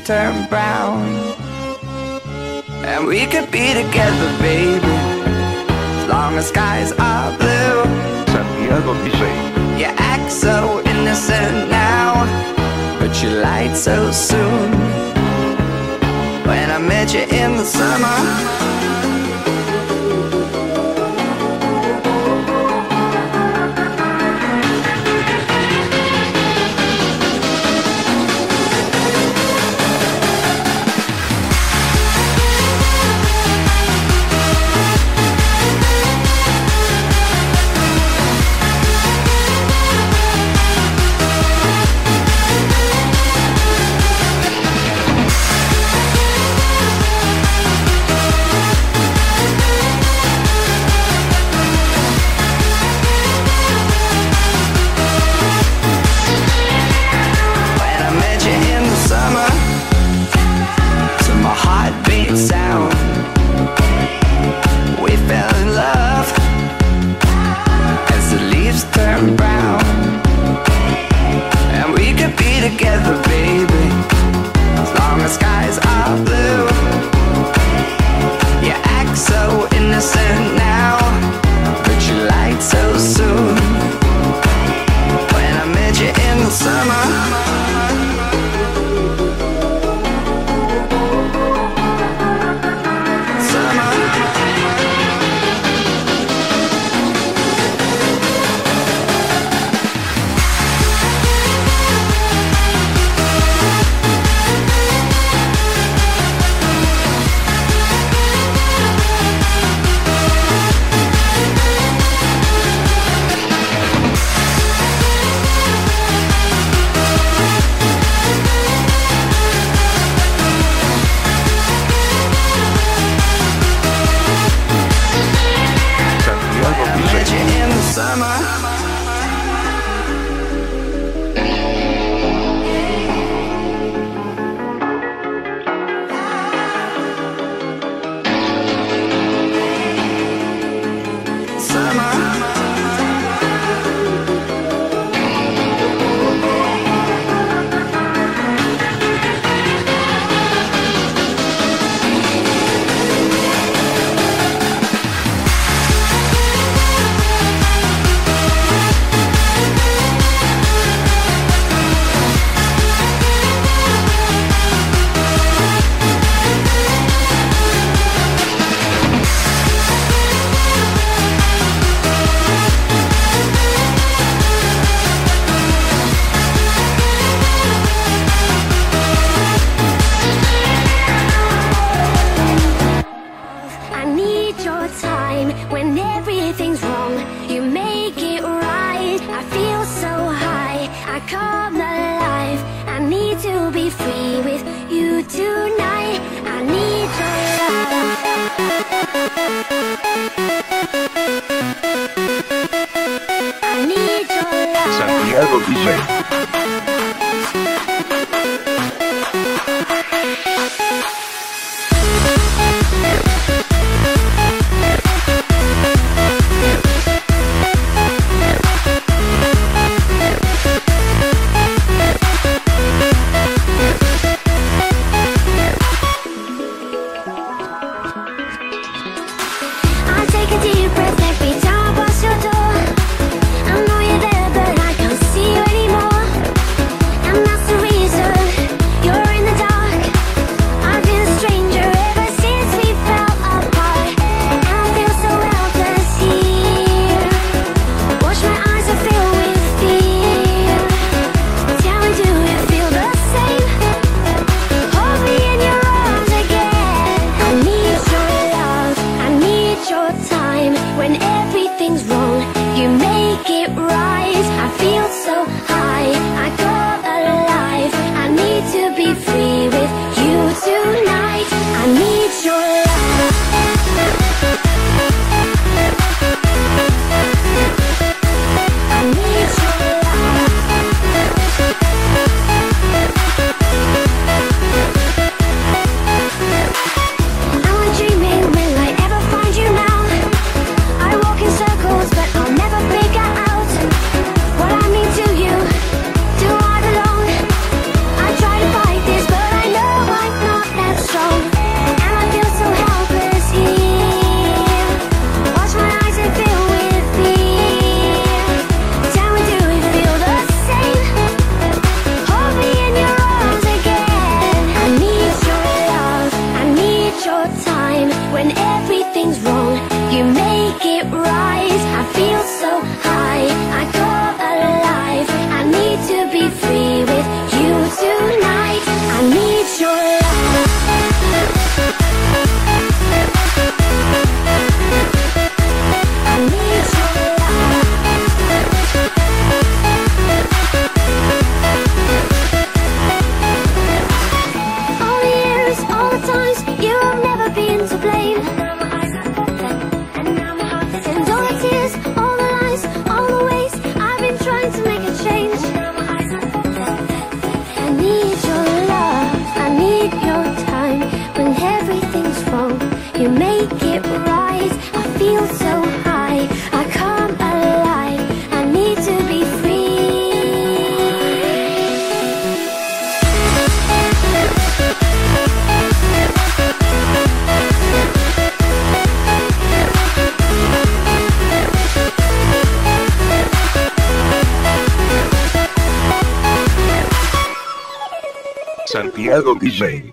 Turn brown. And we could be together, baby, as long as skies are blue. Santiago DJ. You act so innocent now, but you lied so soon. When I met you in the summer. call my I need to be free with you tonight. I need your love. I need your love. Santiago DJ Shadow Design.